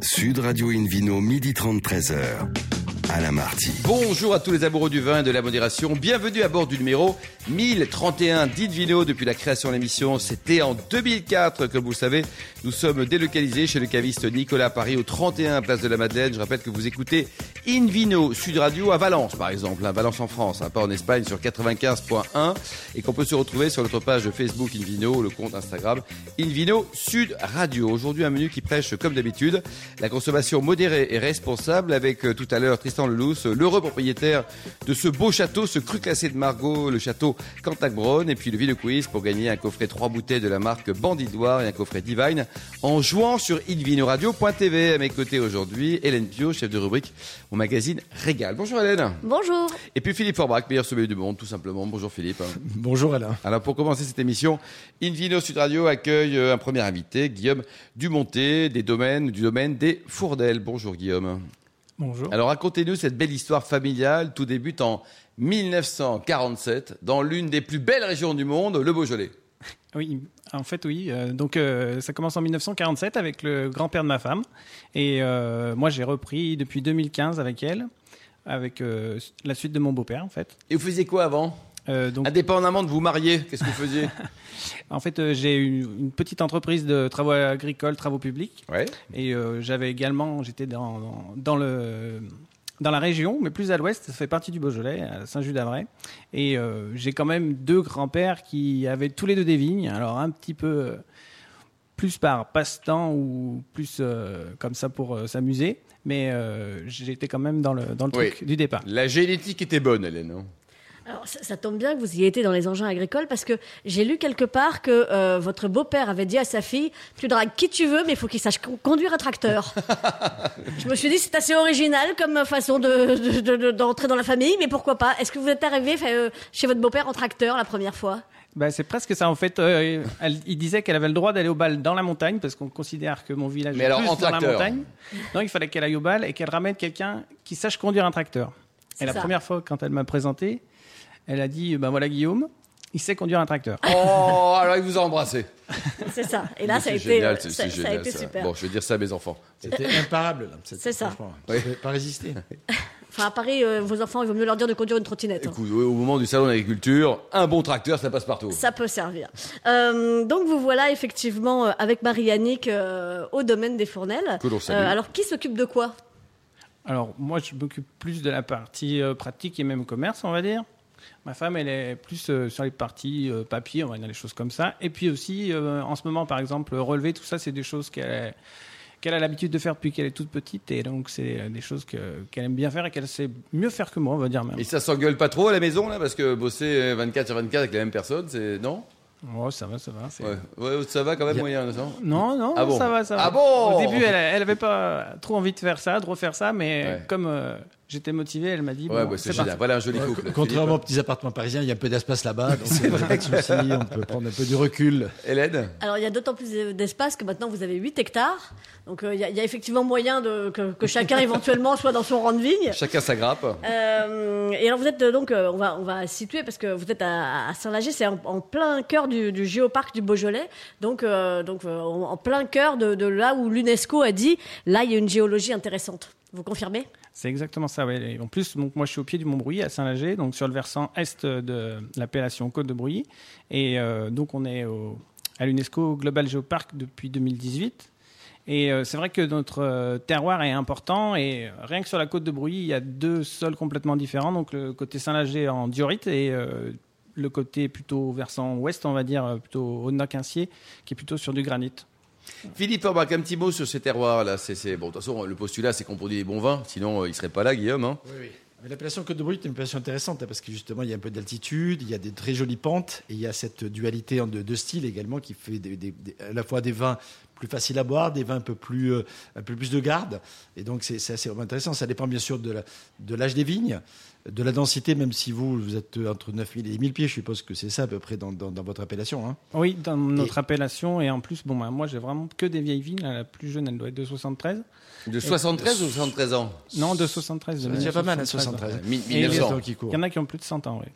Sud Radio Invino, midi 30, 13h. Alain Marty. Bonjour à tous les amoureux du vin et de la modération. Bienvenue à bord du numéro 1031 d'Invino depuis la création de l'émission. C'était en 2004, comme vous le savez. Nous sommes délocalisés chez le caviste Nicolas Paris au 31 Place de la Madeleine. Je rappelle que vous écoutez Invino Sud Radio à Valence, par exemple. À Valence en France, hein, pas en Espagne, sur 95.1. Et qu'on peut se retrouver sur notre page Facebook Invino, le compte Instagram Invino Sud Radio. Aujourd'hui, un menu qui prêche, comme d'habitude, la consommation modérée et responsable avec euh, tout à l'heure Tristan Lelousse, l'heureux propriétaire de ce beau château, ce cru classé de Margot, le château Cantac Braun, et puis le Ville Quiz pour gagner un coffret 3 bouteilles de la marque Bandidoire et un coffret Divine en jouant sur invinoradio.tv. À mes côtés aujourd'hui, Hélène Pio, chef de rubrique au magazine Régal. Bonjour Hélène. Bonjour. Et puis Philippe Forbach, meilleur sommelier du monde, tout simplement. Bonjour Philippe. Bonjour Alain. Alors pour commencer cette émission, Invino Sud Radio accueille euh, un premier invité, Guillaume Dumonté, des domaines, du domaine des Fourdelles. Bonjour Guillaume. Bonjour. Alors racontez-nous cette belle histoire familiale. Tout débute en 1947 dans l'une des plus belles régions du monde, le Beaujolais. Oui, en fait, oui. Euh, donc, euh, ça commence en 1947 avec le grand-père de ma femme. Et euh, moi, j'ai repris depuis 2015 avec elle, avec euh, la suite de mon beau-père, en fait. Et vous faisiez quoi avant? Donc, Indépendamment de vous marier, qu'est-ce que vous faisiez? En fait, j'ai une petite entreprise de travaux agricoles, travaux publics. Ouais. Et j'avais également, j'étais dans, dans, dans le dans la région, mais plus à l'ouest, ça fait partie du Beaujolais, à Saint-Just-d'Avray. Et euh, j'ai quand même deux grands-pères qui avaient tous les deux des vignes. Alors un petit peu euh, plus par passe-temps ou plus euh, comme ça pour s'amuser. Mais j'étais quand même dans le, dans le Oui. truc du départ. La génétique était bonne, Hélène. Alors, ça, ça tombe bien que vous y été dans les engins agricoles parce que j'ai lu quelque part que euh, votre beau-père avait dit à sa fille Tu dragues qui tu veux, mais il faut qu'il sache con- conduire un tracteur. Je me suis dit C'est assez original comme façon de- de- de- de- d'entrer dans la famille, mais pourquoi pas? Est-ce que vous êtes arrivé euh, chez votre beau-père en tracteur la première fois? Bah, c'est presque ça en fait. Euh, elle- il disait qu'elle avait le droit d'aller au bal dans la montagne parce qu'on considère que mon village Mais est alors, plus en dans la tracteur. montagne. Non, il fallait qu'elle aille au bal et qu'elle ramène quelqu'un qui sache conduire un tracteur. Et la ça. première fois quand elle m'a présenté, elle a dit ben voilà Guillaume, il sait conduire un tracteur. Oh, alors il vous a embrassé. C'est ça. Et là, ça a C'est été, génial, euh, ça, a génial, été ça. super. Bon, je vais dire ça à mes enfants. C'était imparable. C'est ça. Je pas résister. Enfin, à Paris, euh, vos enfants, il vaut mieux leur dire de conduire une trottinette. hein. Écoute, au moment du salon d'agriculture, un bon tracteur, ça passe partout. Ça peut servir. Euh, donc vous voilà effectivement euh, avec Marie-Annick euh, au domaine des Fournelles. Que l'on salue. alors qui s'occupe de quoi? Alors moi je m'occupe plus de la partie euh, pratique et même commerce on va dire. Ma femme elle est plus euh, sur les parties euh, papier, on va dire les choses comme ça. Et puis aussi euh, en ce moment par exemple relever tout ça c'est des choses qu'elle qu'elle a l'habitude de faire depuis qu'elle est toute petite et donc c'est euh, des choses que- qu'elle aime bien faire et qu'elle sait mieux faire que moi on va dire même. Et ça s'engueule pas trop à la maison, là, parce que bosser euh, 24 sur 24 avec la même personne, c'est. Non? Oh ça va ça va. c'est- ouais. ouais, ça va quand même Y a- moyen, non? Non, non, Ah bon? ça va, ça va. Ah bon? Au début, elle, elle avait pas trop envie de faire ça, de refaire ça, mais Ouais. comme euh, j'étais motivé, elle m'a dit. Ouais, bon, bah, c'est génial. parti. Voilà un joli couple. Contrairement aux petits appartements parisiens, il y a un peu d'espace là-bas. Donc c'est pas de souci. On peut prendre un peu du recul. Hélène Alors il y a d'autant plus d'espace que maintenant vous avez 8 hectares. Donc euh, il y, a- il y a effectivement moyen de, que, que chacun éventuellement soit dans son rang de vigne. Chacun sa grappe. Euh, et alors vous êtes euh, donc, euh, on va on va situer parce que vous êtes à, à Saint-Lager, c'est en, en plein cœur du, du géoparc du Beaujolais, donc euh, donc euh, en, en plein cœur de, de là où l'UNESCO a dit là il y a une géologie intéressante. Vous confirmez? C'est exactement ça. En plus, moi, je suis au pied du Mont Bruy, à Saint-Lager, donc sur le versant est de l'appellation Côte de Bruy. Et euh, donc, on est à l'UNESCO Global Geopark depuis 2018. Et euh, c'est vrai que notre euh, terroir est important et rien que sur la côte de Bruy, il y a deux sols complètement différents. Donc le côté Saint-Lager en diorite et le côté plutôt versant ouest, on va dire, plutôt au Quincier, qui est plutôt sur du granit. Philippe Forbach, un petit mot sur ces terroirs là. C'est, Bon, de toute façon, le postulat, c'est qu'on produit des bons vins, sinon euh, il serait pas là, Guillaume. hein. Oui, oui. Mais l'appellation Côte de Bruy est une appellation intéressante hein, parce que justement il y a un peu d'altitude, il y a des très jolies pentes et il y a cette dualité de, de styles également qui fait à la fois des vins plus faciles à boire, des vins un peu plus, euh, un peu plus de garde. Et donc c'est assez intéressant. Ça dépend bien sûr de l'âge des vignes, de la densité, même si vous, vous êtes entre 9000 et 10 000 pieds, je suppose que c'est ça à peu près dans, dans- dans votre appellation. hein. Oui, dans notre appellation. Et en plus, bon, bah, moi, j'ai vraiment que des vieilles vignes. La plus jeune, elle doit être de 73. De 73 ou 73 ans? Non, de 73. de C'est déjà pas mal, 1973. 73. Mi- Et les 1900. temps qui court. Il y en a qui ont plus de 100 ans, oui.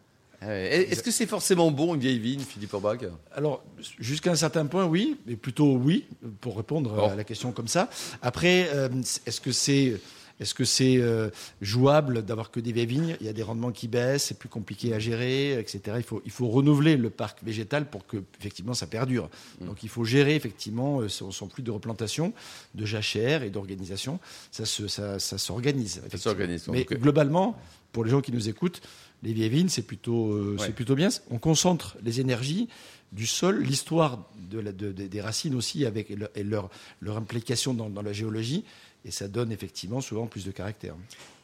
Ah. Est-ce que c'est forcément bon une vieille vigne, Philippe Orbach? Alors, jusqu'à un certain point, oui, mais plutôt oui, pour répondre Bon. à la question comme ça. Après, euh, est-ce que c'est est-ce que c'est euh, jouable d'avoir que des vieilles vignes? Il y a des rendements qui baissent, c'est plus compliqué à gérer, etc. Il faut, il faut renouveler le parc végétal pour que effectivement ça perdure. Mm. Donc il faut gérer effectivement euh, son, son flux de replantation, de jachère et d'organisation. Ça, se- ça, ça s'organise. effectivement. s'organise, donc. Mais globalement, pour les gens qui nous écoutent, les vieilles vignes, c'est plutôt, euh, Ouais. c'est plutôt bien. On concentre les énergies du sol, l'histoire de la- de- de- des racines aussi, avec et leur, et leur, leur implication dans, dans la géologie, et ça donne effectivement souvent plus de caractère.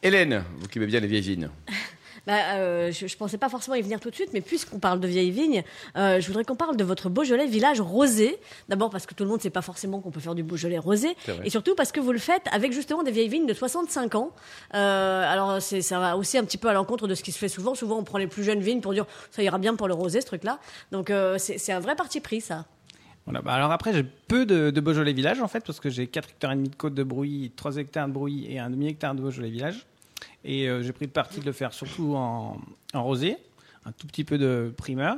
Hélène, vous qui aimez bien les vieilles vignes. Bah, euh, je, je pensais pas forcément y venir tout de suite, mais puisqu'on parle de vieilles vignes, euh, je voudrais qu'on parle de votre Beaujolais village rosé. D'abord parce que tout le monde ne sait pas forcément qu'on peut faire du Beaujolais rosé, et surtout parce que vous le faites avec justement des vieilles vignes de 65 ans. Euh, alors ça va aussi un petit peu à l'encontre de ce qui se fait souvent. Souvent on prend les plus jeunes vignes pour dire ça ira bien pour le rosé ce truc-là. Donc euh, c'est, un vrai parti pris ça. Voilà, bah alors après, j'ai peu de, de Beaujolais village en fait, parce que j'ai 4 hectares et demi de côte de Brouilly, 3 hectares de Brouilly et un demi-hectare de Beaujolais village. Et euh, j'ai pris le parti de le faire surtout en, en rosé, un tout petit peu de primeur.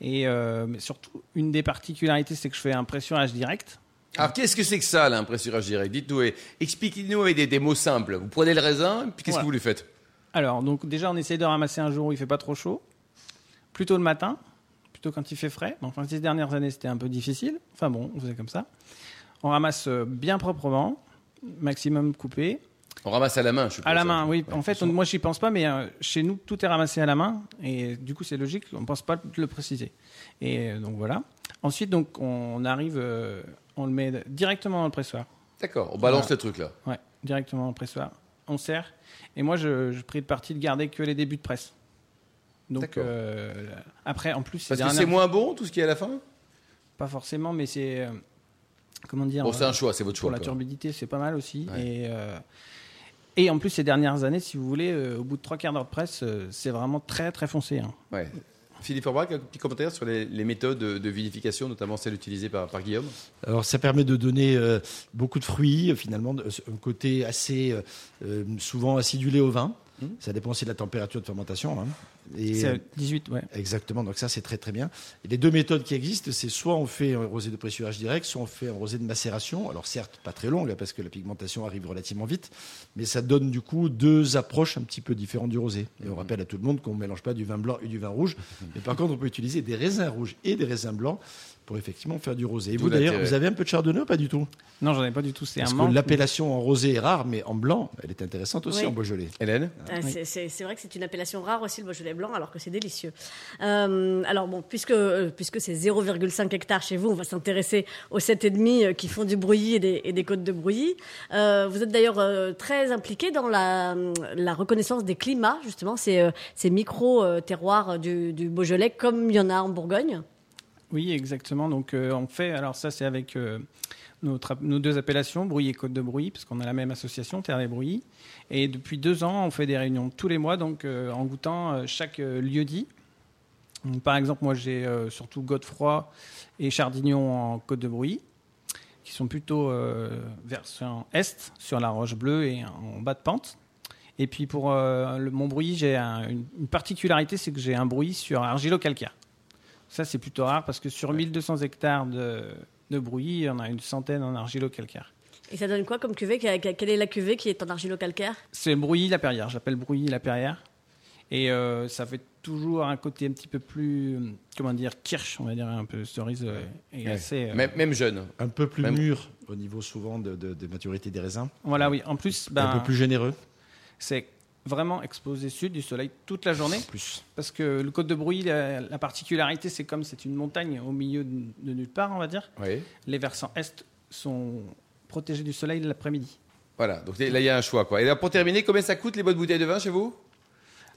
Et euh, mais surtout, une des particularités, c'est que je fais un pressurage direct. Alors qu'est-ce que c'est que ça, l'impressurage direct? Dites-nous, et expliquez-nous avec des, des mots simples. Vous prenez le raisin, puis qu'est-ce Voilà. que vous lui faites? Alors, donc déjà, on essaye de ramasser un jour où il fait pas trop chaud, plutôt le matin, plutôt quand il fait frais. Enfin, ces dernières années, c'était un peu difficile. Enfin bon, on faisait comme ça. On ramasse euh, bien proprement, maximum coupé. On ramasse à la main, je suppose. À la main, oui. Ouais. En fait, on- moi, j'y pense pas, mais euh, chez nous, tout est ramassé à la main. Et du coup, c'est logique, on ne pense pas le préciser. Et euh, donc, voilà. Ensuite, donc, on arrive, euh, on le met directement dans le pressoir. D'accord, on balance Voilà. le truc là. Ouais, directement dans le pressoir. On serre. Et moi, je, je prie le parti de garder que les débuts de presse. Donc, D'accord. après, en plus, Parce que c'est moins bon tout ce qui est à la fin? Pas forcément, mais c'est. Comment dire Bon, c'est euh, un choix, c'est votre Pour choix. la quoi. turbidité, c'est pas mal aussi. Ouais. Et, euh, et en plus, ces dernières années, si vous voulez, euh, au bout de trois quarts d'heure de presse, euh, c'est vraiment très, très foncé. hein. Ouais. Philippe Orbach, un petit commentaire sur les, les méthodes de, de vinification, notamment celles utilisées par, par Guillaume? Alors ça permet de donner euh, beaucoup de fruits, finalement, de- un côté assez euh, souvent acidulé au vin. Mhm. Ça dépend aussi de la température de fermentation. hein. C'est euh, à 18, ouais. Exactement, donc ça c'est très très bien. Et les deux méthodes qui existent, c'est soit on fait un rosé de pressurage direct, soit on fait un rosé de macération. Alors certes, pas très longue, parce que la pigmentation arrive relativement vite, mais ça donne du coup deux approches un petit peu différentes du rosé. Et on rappelle à tout le monde qu'on ne mélange pas du vin blanc et du vin rouge, mais par contre on peut utiliser des raisins rouges et des raisins blancs pour effectivement faire du rosé. Et vous d'ailleurs, vous avez un peu de chardonnay ou pas du tout? Non, j'en ai pas du tout. C'est un que l'appellation en rosé est rare, mais en blanc, elle est intéressante aussi Oui. en Beaujolais. Hélène? Euh, Oui. c'est- C'est c'est vrai que c'est une appellation rare aussi, le Beaujolais blanc, alors que c'est délicieux. Euh, alors bon, puisque, euh, puisque c'est 0,5 hectares chez vous, on va s'intéresser aux 7,5 euh, qui font du brouillis et des, et des côtes de brouillis. Euh, vous êtes d'ailleurs euh, très impliqué dans la, la reconnaissance des climats, justement, ces, euh, ces micro-terroirs du, du Beaujolais, comme il y en a en Bourgogne. Oui, exactement. Donc, euh, on fait. Alors, ça, c'est avec euh, nos deux appellations, Brouilly et Côte de Brouilly, parce qu'on a la même association, Terre des Brouilly. Et depuis deux ans, on fait des réunions tous les mois, donc euh, en goûtant chaque lieu dit. Donc, par exemple, moi, j'ai surtout Godefroy et Chardignon en Côte de Brouilly, qui sont plutôt version est, sur la Roche Bleue et en bas de pente. Et puis, pour mon Brouilly, j'ai un- une, une particularité, c'est que j'ai un Brouilly sur argilo-calcaire. Ça, c'est plutôt rare parce que sur 1200 hectares de, de brouillis, il y en a une centaine en argilo-calcaire. Et ça donne quoi comme cuvée Quelle est la cuvée qui est en argilo-calcaire C'est brouillis la perrière, j'appelle brouillis la perrière. Et euh, ça fait toujours un côté un petit peu plus, comment dire, kirsch, on va dire, un peu cerise. euh, et Ouais. assez, euh, même, même jeune. Un peu plus Même- mûr au niveau souvent de, de- de maturité des raisins, Voilà, oui. En plus, un ben, peu plus généreux. c'est vraiment exposé sud du soleil toute la journée. Plus. Parce que le Côte de Brouilly, la, la particularité, c'est comme c'est une montagne au milieu de, de nulle part, on va dire. Oui. Les versants est sont protégés du soleil l'après-midi. Voilà, donc là, il y a un choix. Quoi. Et là, pour terminer, combien ça coûte les bonnes bouteilles de vin chez vous?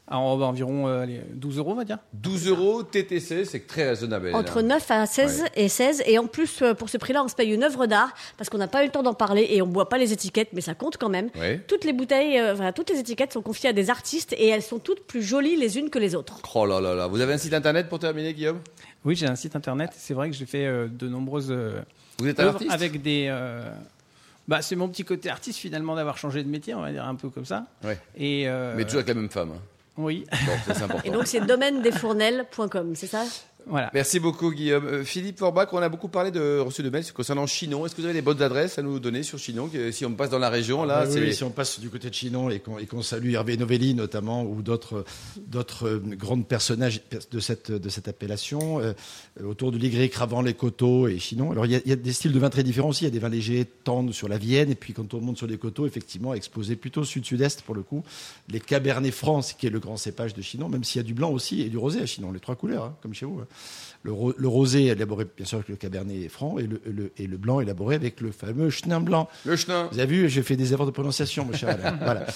Alors, environ euh, allez, 12 euros, on va dire. 12 euros TTC, c'est très raisonnable. Entre 9 à 16 Ouais. et 16. Et en plus, euh, pour ce prix-là, on se paye une œuvre d'art parce qu'on n'a pas eu le temps d'en parler et on boit pas les étiquettes, mais ça compte quand même. Ouais. Toutes les bouteilles, euh, enfin, toutes les étiquettes sont confiées à des artistes et elles sont toutes plus jolies les unes que les autres. Oh là là là. Vous avez un site internet pour terminer, Guillaume? Oui, j'ai un site internet. C'est vrai que j'ai fait euh, de nombreuses euh, Vous êtes un œuvres artiste? avec des. euh, bah, c'est mon petit côté artiste finalement d'avoir changé de métier, on va dire un peu comme ça. Ouais. Et euh, Mais toujours avec la même femme. hein. Oui, Bon, ça, c'est important. Et donc, c'est domaine-des-fournelles.com, c'est ça? Voilà. Merci beaucoup Guillaume. Euh, Philippe Forbach, on a beaucoup parlé de reçu de mails concernant Chinon. Est-ce que vous avez des bonnes adresses à nous donner sur Chinon que- Si on passe dans la région, là, Ah oui, c'est oui, si on passe du côté de Chinon et qu'on salue Hervé Novelli notamment ou d'autres d'autres euh, grands personnages de cette de cette appellation euh, autour de l'Y, Cravant, les Coteaux et Chinon. Alors il y, a, il y a des styles de vins très différents aussi. Il y a des vins légers tendres sur la Vienne et puis quand on monte sur les coteaux, effectivement, exposé plutôt sud-sud-est pour le coup. Les Cabernet France qui est le grand cépage de Chinon, même s'il y a du blanc aussi et du rosé à Chinon, les trois couleurs hein, comme chez vous. hein. Le, ro- le rosé élaboré bien sûr avec le Cabernet franc et le, le- et le blanc élaboré avec le fameux Chenin blanc. le chenin. Vous avez vu, j'ai fait des efforts de prononciation, mon cher Alain. voilà.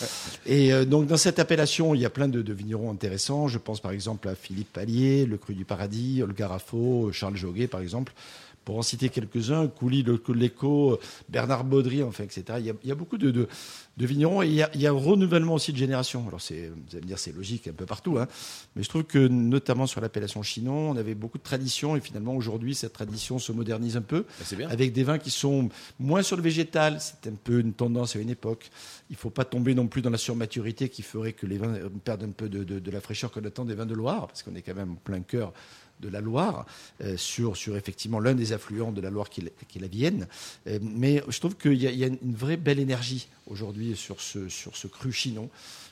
Et euh, donc, dans cette appellation, il y a plein de, de vignerons intéressants. Je pense par exemple à Philippe Pallier, Le Cru du Paradis, Olga Raffo, Charles Joguet, par exemple. Pour en citer quelques-uns, Coulis, Le Léco, Bernard Baudry, enfin, etc. Il y a, il y a beaucoup de, de, de vignerons et il y, a, il y a un renouvellement aussi de génération. Alors, vous allez me dire, c'est logique un peu partout, hein. mais je trouve que notamment sur l'appellation Chinon, on avait beaucoup de traditions et finalement, aujourd'hui, cette tradition se modernise un peu bien. avec des vins qui sont moins sur le végétal. C'est un peu une tendance à une époque. Il ne faut pas tomber non plus dans la surmaturité qui ferait que les vins perdent un peu de, de- de la fraîcheur qu'on attend des vins de Loire, parce qu'on est quand même en plein cœur de la Loire, euh, sur, sur effectivement l'un des affluents de la Loire qui qui est la Vienne. Euh, mais je trouve qu'il y, y a une vraie belle énergie aujourd'hui sur ce, sur ce cru chinon.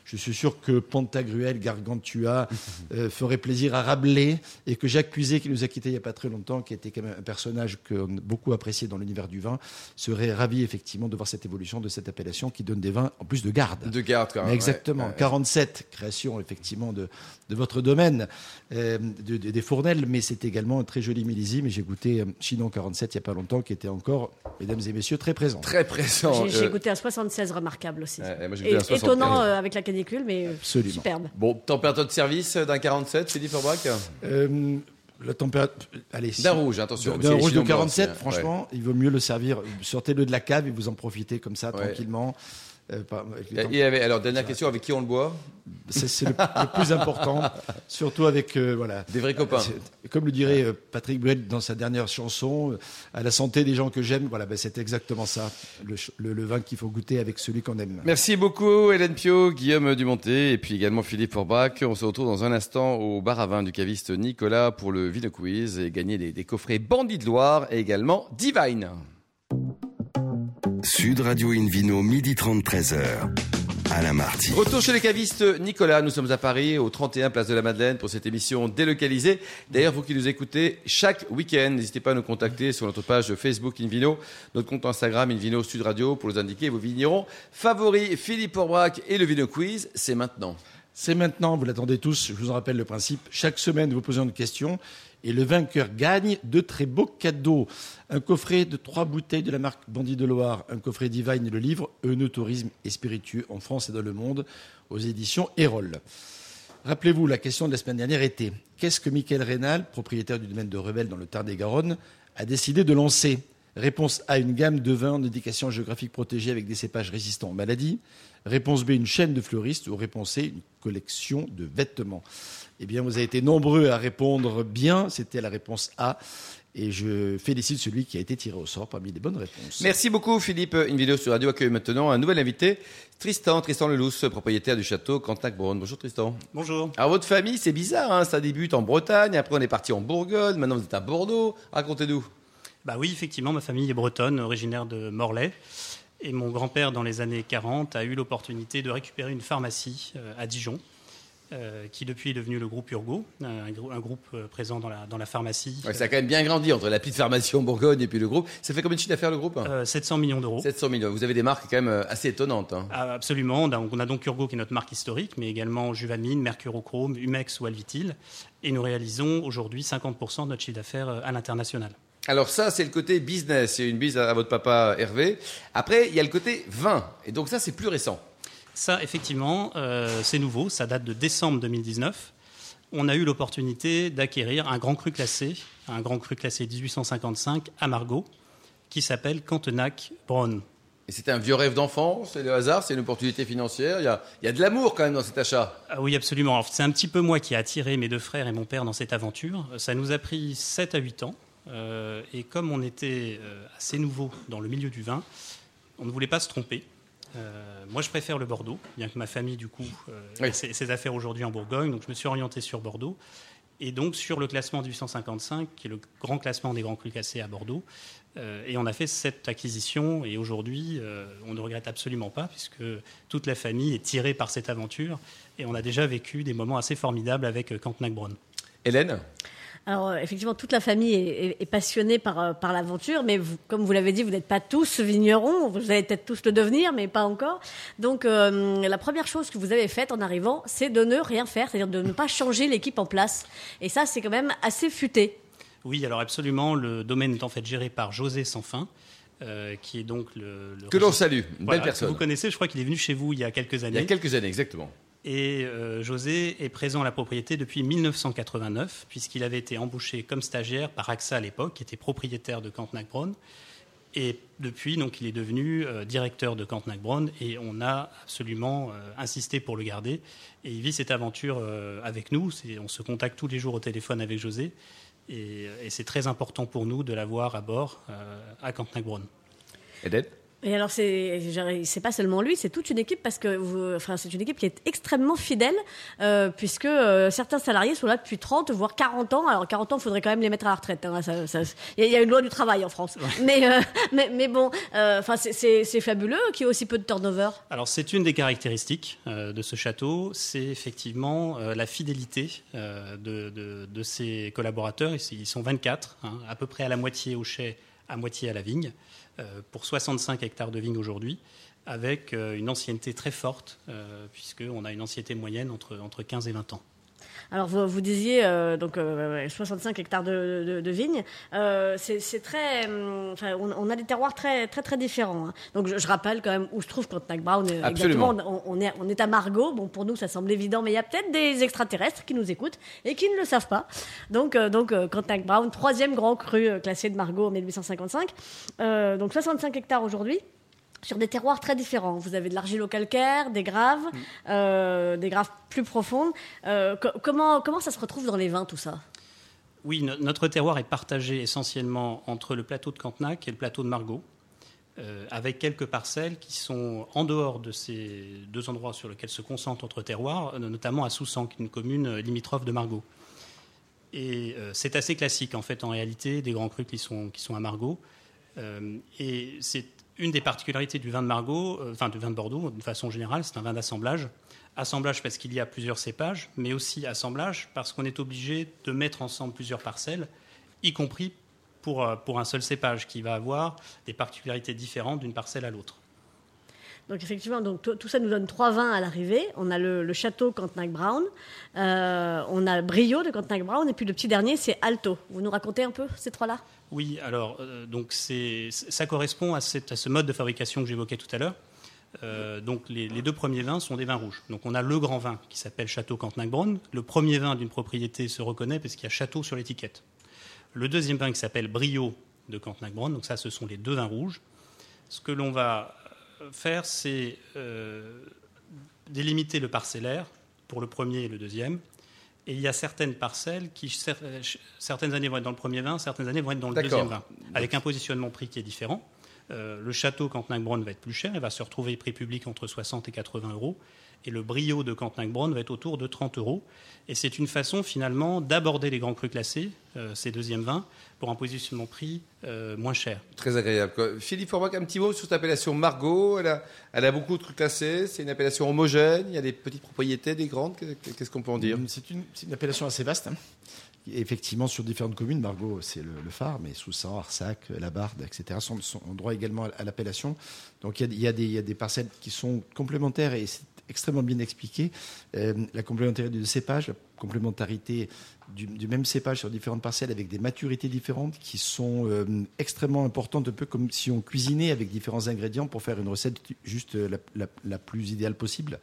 Je suis sûr que Pantagruel, Gargantua euh, ferait plaisir à Rabelais et que Jacques Puiset, qui nous a quittés il n'y a pas très longtemps, qui était quand même un personnage qu'on a beaucoup apprécié dans l'univers du vin, serait ravi effectivement de voir cette évolution de cette appellation qui donne des vins en plus de garde. De garde, quand même. Exactement. ouais, ouais. 47 créations effectivement de, de votre domaine, euh, de- de- des fournelles, mais c'est également un très joli millésime. Et J'ai goûté euh, Chinon 47 il n'y a pas longtemps, qui était encore, mesdames et messieurs, très présent. Très présent. J'ai euh, goûté un 76 remarquable aussi. Ouais, moi, j'ai Et- goûté un 75. étonnant euh, avec la canicule, mais Absolument. superbe. Bon, température de service d'un 47, Philippe Forbach Euh, la température. Allez, si- D'un rouge, attention. D'un rouge de Chinon blanc 47, aussi, hein. franchement, il vaut mieux le servir. Sortez-le de la cave et vous en profitez comme ça, Ouais. tranquillement. Euh, pas- Et avait- alors, dernière question, avec qui on le boit C'est le, le plus important, surtout avec euh, voilà. Des vrais copains. C'est- Comme le dirait euh, Patrick Bruel dans sa dernière chanson, euh, à la santé des gens que j'aime. Voilà, ben, c'est exactement ça, le, ch- le- le vin qu'il faut goûter avec celui qu'on aime. Merci beaucoup Hélène Pio, Guillaume Dumonté et puis également Philippe Forbach. On se retrouve dans un instant au bar à vin du caviste Nicolas pour le Vino Quiz et gagner des, des coffrets Bandit de Loire et également Divine. Sud Radio Invino, midi 30, 13h. Alain Marty. Retour chez les cavistes Nicolas. Nous sommes à Paris, au 31 Place de la Madeleine, pour cette émission délocalisée. D'ailleurs, vous qui nous écoutez chaque week-end, n'hésitez pas à nous contacter sur notre page Facebook Invino, notre compte Instagram Invino Sud Radio pour nous indiquer vos vignerons favoris. Philippe Orbrac et le Vino Quiz, c'est maintenant. C'est maintenant, vous l'attendez tous, je vous en rappelle le principe. Chaque semaine, vous posez une question et le vainqueur gagne de très beaux cadeaux. Un coffret de trois bouteilles de la marque Bandit de Loire, un coffret Divine et le livre Eunotourisme et spiritueux en France et dans le monde aux éditions Erol. Rappelez-vous, la question de la semaine dernière était qu'est-ce que Michael Rénal, propriétaire du domaine de Revel dans le Tarn-et-Garonne, a décidé de lancer? Réponse A, une gamme de vins en indication géographique protégée avec des cépages résistants aux maladies. Réponse B, une chaîne de fleuristes. Ou réponse C, une collection de vêtements. Eh bien, vous avez été nombreux à répondre bien. C'était la réponse A. Et je félicite celui qui a été tiré au sort parmi les bonnes réponses. Merci beaucoup Philippe. Une vidéo sur Radio accueille maintenant un nouvel invité, Tristan, Tristan Lelousse, propriétaire du château Cantac-Bronne. Bonjour Tristan. Bonjour. Alors votre famille, c'est bizarre, hein, ça débute en Bretagne, après on est parti en Bourgogne, maintenant vous êtes à Bordeaux. Racontez-nous. Bah oui, effectivement, ma famille est bretonne, originaire de Morlaix. Et mon grand-père, dans les années 40, a eu l'opportunité de récupérer une pharmacie euh, à Dijon, euh, qui depuis est devenu le groupe Urgo, un, grou- un groupe euh, présent dans la, dans la pharmacie. Ouais, ça a quand même bien grandi entre la petite pharmacie en Bourgogne et puis le groupe. Ça fait combien de chiffre d'affaires le groupe Euh, 700 millions d'euros. 700 millions. Vous avez des marques quand même assez étonnantes. hein. Ah, Absolument. On a, on a donc Urgo qui est notre marque historique, mais également Juvamine, Mercurochrome, Humex ou Alvitil. Et nous réalisons aujourd'hui 50% de notre chiffre d'affaires à l'international. Alors ça, c'est le côté business. C'est une bise à, votre papa Hervé. Après, il y a le côté vin. Et donc ça, c'est plus récent. Ça, effectivement, euh, c'est nouveau. Ça date de décembre 2019. On a eu l'opportunité d'acquérir un grand cru classé, un grand cru classé 1855 à Margaux, qui s'appelle Cantenac Braun. Et c'était un vieux rêve d'enfant, c'est le hasard, c'est une opportunité financière. Il y a, il y a de l'amour quand même dans cet achat. Ah oui, absolument. C'est un petit peu moi qui ai attiré mes deux frères et mon père dans cette aventure. Ça nous a pris 7 à 8 ans. Euh, et comme on était euh, assez nouveau dans le milieu du vin, on ne voulait pas se tromper. Euh, moi, je préfère le Bordeaux, bien que ma famille, du coup, euh, Oui. ses, ses affaires aujourd'hui en Bourgogne. Donc, je me suis orienté sur Bordeaux. Et donc, sur le classement 1855, qui est le grand classement des grands crus classés à Bordeaux. Euh, et on a fait cette acquisition. Et aujourd'hui, on ne regrette absolument pas, puisque toute la famille est tirée par cette aventure. Et on a déjà vécu des moments assez formidables avec Cantenac-Bronn. Hélène? Alors, euh, effectivement, toute la famille est, est- est passionnée par, euh, par l'aventure, mais vous- comme vous l'avez dit, vous n'êtes pas tous vignerons, vous allez peut-être tous le devenir, mais pas encore. Donc, euh, la première chose que vous avez faite en arrivant, c'est de ne rien faire, c'est-à-dire de ne pas changer l'équipe en place. Et ça, c'est quand même assez futé. Oui, alors absolument. Le domaine est en fait géré par José Sanfin, euh, qui est donc le. le Que l'on salue, une Voilà, belle que personne. Vous connaissez, je crois qu'il est venu chez vous il y a quelques Il y années. a quelques années, exactement. Et euh, José est présent à la propriété depuis 1989, puisqu'il avait été embauché comme stagiaire par AXA à l'époque, qui était propriétaire de Cantenac-Bronn. Et depuis, donc, il est devenu euh, directeur de Cantenac-Bronn et on a absolument euh, insisté pour le garder. Et il vit cette aventure avec nous. On se contacte tous les jours au téléphone avec José. Et, c'est très important pour nous de l'avoir à bord à Cantenac-Bronn. Hélène Et alors, c'est c'est pas seulement lui, c'est toute une équipe parce que vous, enfin, c'est une équipe qui est extrêmement fidèle, euh, puisque euh, certains salariés sont là depuis 30 voire 40 ans. Alors 40 ans, il faudrait quand même les mettre à la retraite. hein, ça- ça- Il y, a- il y a une loi du travail en France. Mais, euh, mais mais bon, enfin, c'est- c'est c'est fabuleux qu'il y ait aussi peu de turnover. Alors c'est une des caractéristiques de ce château, c'est effectivement la fidélité de, de, de ses collaborateurs. Ils, ils sont 24, hein, à peu près à la moitié au chai, à moitié à la vigne, euh, pour 65 hectares de vigne aujourd'hui, avec euh, une ancienneté très forte, euh, puisqu'on a une ancienneté moyenne entre, entre 15 et 20 ans. Alors vous, vous disiez euh, donc euh, ouais, 65 hectares de, de, de vignes. Euh, c'est très, hum, enfin, on, on a des terroirs très très très différents. hein. Donc je, je rappelle quand même où se trouve Cantenac Brown. euh, Absolument. Exactement. On, on est on est à Margaux. Bon pour nous ça semble évident, mais il y a peut-être des extraterrestres qui nous écoutent et qui ne le savent pas. Donc euh, donc euh, Brown, troisième grand cru euh, classé de Margaux en 1855. Euh, donc 65 hectares aujourd'hui sur des terroirs très différents. Vous avez de l'argilo-calcaire, des graves, euh, des graves plus profondes. Euh, co- comment, comment ça se retrouve dans les vins, tout ça? Oui, no- notre terroir est partagé essentiellement entre le plateau de Cantenac et le plateau de Margaux, euh, avec quelques parcelles qui sont en dehors de ces deux endroits sur lesquels se concentre notre terroir, euh, notamment à Soussan, qui est une commune limitrophe de Margaux. Et c'est assez classique, en fait, en réalité, des grands crus qui sont, qui sont à Margaux. Euh, et c'est une des particularités du vin de Margaux, euh, enfin du vin de Bordeaux, de façon générale, c'est un vin d'assemblage. Assemblage parce qu'il y a plusieurs cépages, mais aussi assemblage parce qu'on est obligé de mettre ensemble plusieurs parcelles, y compris pour, euh, pour un seul cépage qui va avoir des particularités différentes d'une parcelle à l'autre. Donc effectivement, donc, tout, ça nous donne trois vins à l'arrivée. On a le, château Cantenac Brown, euh, on a Brio de Cantenac Brown, et puis le petit dernier, c'est Alto. Vous nous racontez un peu ces trois-là? Oui, alors euh, donc c'est, ça correspond à, à ce mode de fabrication que j'évoquais tout à l'heure. Euh, donc les, les deux premiers vins sont des vins rouges. Donc on a le grand vin qui s'appelle Château Cantenac-Bronn. Le premier vin d'une propriété se reconnaît parce qu'il y a Château sur l'étiquette. Le deuxième vin qui s'appelle Brio de Cantenac-Bronn. Donc ça, ce sont les deux vins rouges. Ce que l'on va faire, c'est euh, délimiter le parcellaire pour le premier et le deuxième. Et il y a certaines parcelles qui, certaines années vont être dans le premier vin, certaines années vont être dans le deuxième vin, avec un positionnement prix qui est différent. Euh, le château Cantenac-Bronn va être plus cher, il va se retrouver prix public entre 60 et 80 euros. Et le brio de Cantenac-Bronn va être autour de 30 euros. Et c'est une façon finalement d'aborder les grands crus classés, euh, ces deuxièmes vins, pour un positionnement prix euh, moins cher. Très agréable. quoi. Philippe Forbach, un petit mot sur cette appellation Margot. Elle a, elle a beaucoup de trucs classés. C'est une appellation homogène. Il y a des petites propriétés, des grandes. Qu'est-ce qu'on peut en dire? C'est une, appellation assez vaste. hein. Effectivement, sur différentes communes, Margot, c'est le, le phare, mais Soussan, Arsac, La Barde, etc., sont, sont ont droit également à, à l'appellation. Donc il y, a, il y a des- il y a des parcelles qui sont complémentaires et c'est extrêmement bien expliqué. Euh, la complémentarité du cépage, la complémentarité du, même cépage sur différentes parcelles avec des maturités différentes qui sont euh, extrêmement importantes, un peu comme si on cuisinait avec différents ingrédients pour faire une recette juste la, la- plus idéale possible.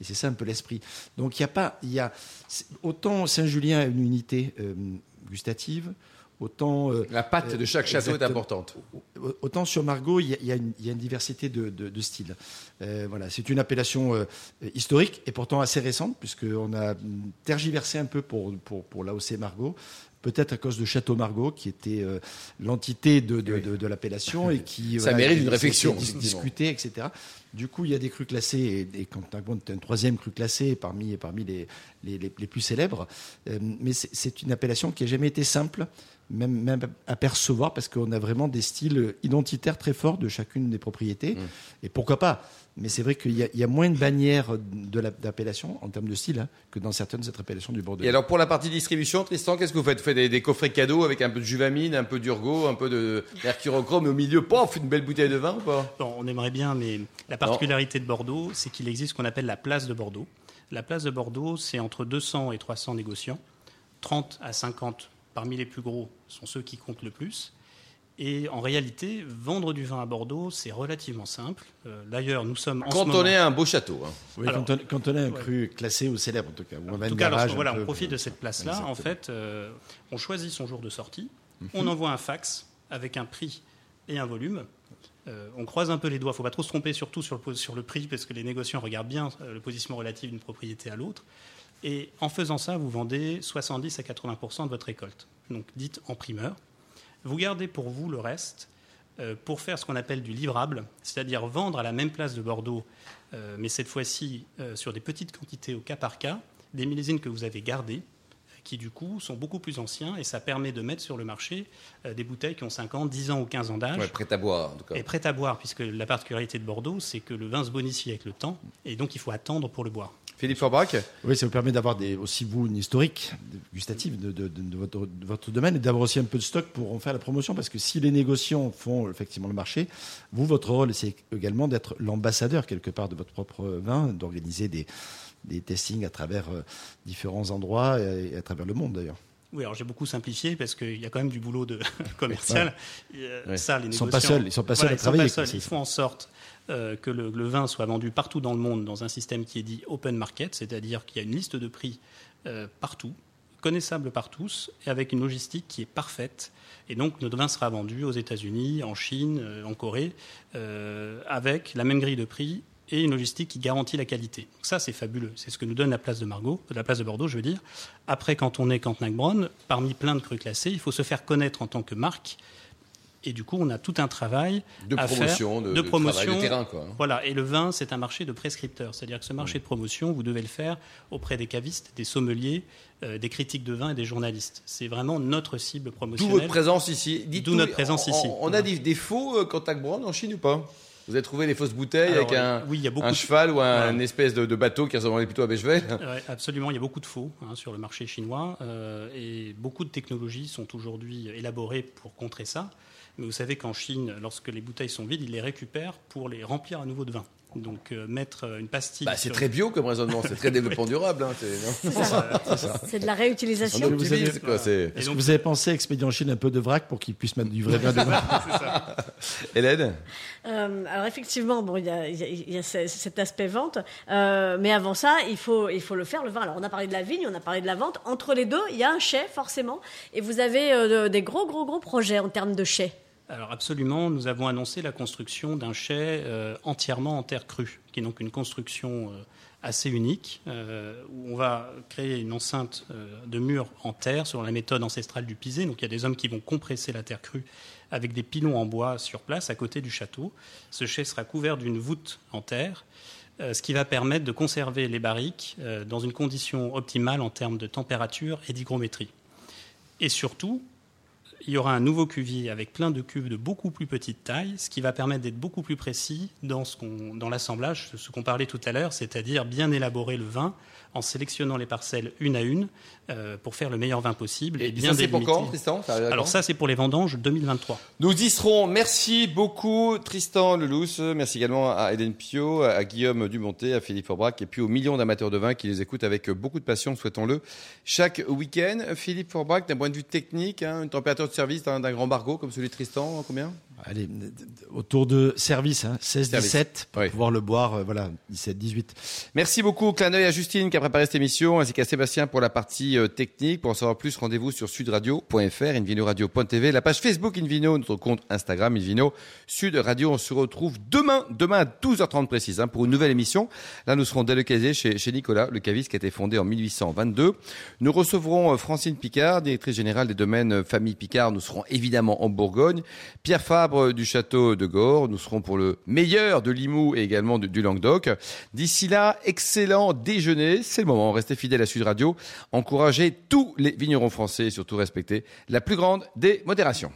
Et c'est ça un peu l'esprit. Donc il n'y a pas, il y a autant Saint-Julien a une unité euh, gustative, autant euh, La pâte de chaque château est importante. Autant sur Margot, il y a, il y a une, diversité de, de- de styles. Euh, voilà, c'est une appellation euh, historique et pourtant assez récente, puisqu'on a tergiversé un peu pour, pour, pour l'AOC Margot, peut-être à cause de Château Margaux, qui était euh, l'entité de, de, de, de l'appellation et qui Ça mérite qui- une réflexion, qui- effectivement. discuté, etc. Du coup, il y a des crus classés et, et est un troisième cru classé parmi parmi les les, les, les plus célèbres. Euh, mais c'est- une appellation qui a jamais été simple, même même à percevoir parce qu'on a vraiment des styles identitaires très forts de chacune des propriétés. Et pourquoi pas? Mais c'est vrai qu'il y, a- il y a moins de bannières d'appellation en termes de style hein, que dans certaines autres appellations du Bordeaux. Et alors pour la partie distribution, Tristan, qu'est-ce que vous faites? Vous faites des, des coffrets cadeaux avec un peu de Juvamine, un peu d'Urgo, un peu de Mercurochrome et au milieu, pof, une belle bouteille de vin ou pas? Bon, on aimerait bien, mais la particularité de Bordeaux, c'est qu'il existe ce qu'on appelle la place de Bordeaux. La place de Bordeaux, c'est entre 200 et 300 négociants. 30 à 50 parmi les plus gros sont ceux qui comptent le plus. Et en réalité, vendre du vin à Bordeaux, c'est relativement simple. Euh, D'ailleurs, nous sommes en ce Quand moment- on est un beau château. hein. Oui, Alors- quand, on, quand on a un Ouais. cru classé ou célèbre en tout cas, ou un En vin tout cas, garage voilà, on profite de cette place-là. En fait, euh, on choisit son jour de sortie, Mhm. on envoie un fax avec un prix et un volume. Euh, on croise un peu les doigts. Il ne faut pas trop se tromper, surtout sur le, sur le prix, parce que les négociants regardent bien euh, le positionnement relatif d'une propriété à l'autre. Et en faisant ça, vous vendez 70 à 80% de votre récolte. Donc, dites en primeur. Vous gardez pour vous le reste euh, pour faire ce qu'on appelle du livrable, c'est-à-dire vendre à la même place de Bordeaux, euh, mais cette fois-ci euh, sur des petites quantités au cas par cas, des millésimes que vous avez gardés, qui du coup sont beaucoup plus anciens, et ça permet de mettre sur le marché des bouteilles qui ont 5 ans, 10 ans ou 15 ans d'âge, Ouais, à boire en tout cas. et prêtes à boire, puisque la particularité de Bordeaux, c'est que le vin se bonifie avec le temps, et donc il faut attendre pour le boire. Philippe Forbrac Oui, ça vous permet d'avoir aussi, vous, une historique gustative de, de- de- de votre, de votre domaine et d'avoir aussi un peu de stock pour en faire la promotion. Parce que si les négociants font effectivement le marché, vous, votre rôle, c'est également d'être l'ambassadeur quelque part de votre propre vin, d'organiser des, des testings à travers euh, différents endroits et à travers le monde d'ailleurs. Oui, alors j'ai beaucoup simplifié parce qu'il y a quand même du boulot de commercial. Euh, Ouais. Ça, les Ils sont négociants- pas seuls, ils sont pas seuls à ils sont travailler, pas seuls. Ils font en sorte euh, que le, vin soit vendu partout dans le monde dans un système qui est dit open market, c'est-à-dire qu'il y a une liste de prix euh, partout, connaissable par tous, et avec une logistique qui est parfaite. Et donc notre vin sera vendu aux États-Unis, en Chine, euh, en Corée, avec la même grille de prix et une logistique qui garantit la qualité. Donc ça, c'est fabuleux. C'est ce que nous donne la place de Margaux, la place de Bordeaux, je veux dire. Après, quand on est Cantenac-Bronn, parmi plein de crus classés, il faut se faire connaître en tant que marque. Et du coup, on a tout un travail de à promotion, faire, de, de promotion. travail de terrain. Quoi. hein. Voilà, et le vin, c'est un marché de prescripteurs. C'est-à-dire que ce marché de promotion, vous devez le faire auprès des cavistes, des sommeliers, euh, des critiques de vin et des journalistes. C'est vraiment notre cible D'où promotionnelle. votre présence ici. D'où notre présence on- ici. On, a des, des faux euh, contact brand en Chine ou pas? Vous avez trouvé des fausses bouteilles Alors, avec un, oui, il y a beaucoup un de- cheval ou un espèce de, de bateau qui ressemblait plutôt à Bechevel? Ouais, absolument, il y a beaucoup de faux hein, sur le marché chinois euh, et beaucoup de technologies sont aujourd'hui élaborées pour contrer ça. Mais vous savez qu'en Chine, lorsque les bouteilles sont vides, ils les récupèrent pour les remplir à nouveau de vin. Donc euh, mettre euh, une pastille. Bah, c'est sur- très bio comme raisonnement, c'est très développement durable. Hein, c'est- non C'est de la On réutilisation. est vous avez- optimiste, quoi. C'est... Et Est-ce que donc- vous avez pensé à expédier en Chine un peu de vrac pour qu'ils puissent mettre du vrai vin dedans Hélène Euh, alors effectivement, bon, il y a, il y a- il y a ce- cet aspect vente, euh, mais avant ça, il faut, il faut le faire le vin. Alors on a parlé de la vigne, on a parlé de la vente. Entre les deux, il y a un chai forcément, et vous avez euh, de- des gros, gros, gros projets en termes de chai. Alors absolument, nous avons annoncé la construction d'un chai euh, entièrement en terre crue, qui est donc une construction euh, assez unique, euh, où on va créer une enceinte de murs en terre sur la méthode ancestrale du pisé. Donc il y a des hommes qui vont compresser la terre crue avec des pilons en bois sur place, à côté du château. Ce chai sera couvert d'une voûte en terre, ce qui va permettre de conserver les barriques dans une condition optimale en termes de température et d'hygrométrie. Et surtout, il y aura un nouveau cuvier avec plein de cuves de beaucoup plus petite taille, ce qui va permettre d'être beaucoup plus précis dans, ce qu'on- dans l'assemblage, ce qu'on parlait tout à l'heure, c'est-à-dire bien élaborer le vin en sélectionnant les parcelles une à une euh, pour faire le meilleur vin possible et, Et bien ça, c'est pour quand, Tristan? Ça Alors ça, c'est pour les vendanges 2023. Nous y serons. Merci beaucoup, Tristan Lelousse. Merci également à Hélène Pio, à Guillaume Dumonté, à Philippe Forbrac et puis aux millions d'amateurs de vin qui les écoutent avec beaucoup de passion, souhaitons-le, chaque week-end. Philippe Forbrac, d'un point de vue technique, hein, une température service d'un d'un grand bargot comme celui de Tristan, combien? Allez, autour de service, hein, 16-17, pour oui. pouvoir le boire, euh, voilà, 17-18. Merci beaucoup. Clin d'œil à Justine qui a préparé cette émission, ainsi qu'à Sébastien pour la partie euh, technique. Pour en savoir plus, rendez-vous sur sudradio.fr, invinoradio.tv, la page Facebook Invino, notre compte Instagram Invino, Sud Radio. On se retrouve demain, demain à 12h30 précise, hein, pour une nouvelle émission. Là, nous serons délocalisés chez, chez Nicolas, le caviste qui a été fondé en 1822. Nous recevrons euh, Francine Picard, directrice générale des domaines Famille Picard. Nous serons évidemment en Bourgogne. Pierre Fabre du château de Gore. Nous serons pour le meilleur de Limoux et également de- du Languedoc. D'ici là, excellent déjeuner. C'est le moment. Restez fidèles à Sud Radio. Encouragez tous les vignerons français et surtout respectez la plus grande des modérations.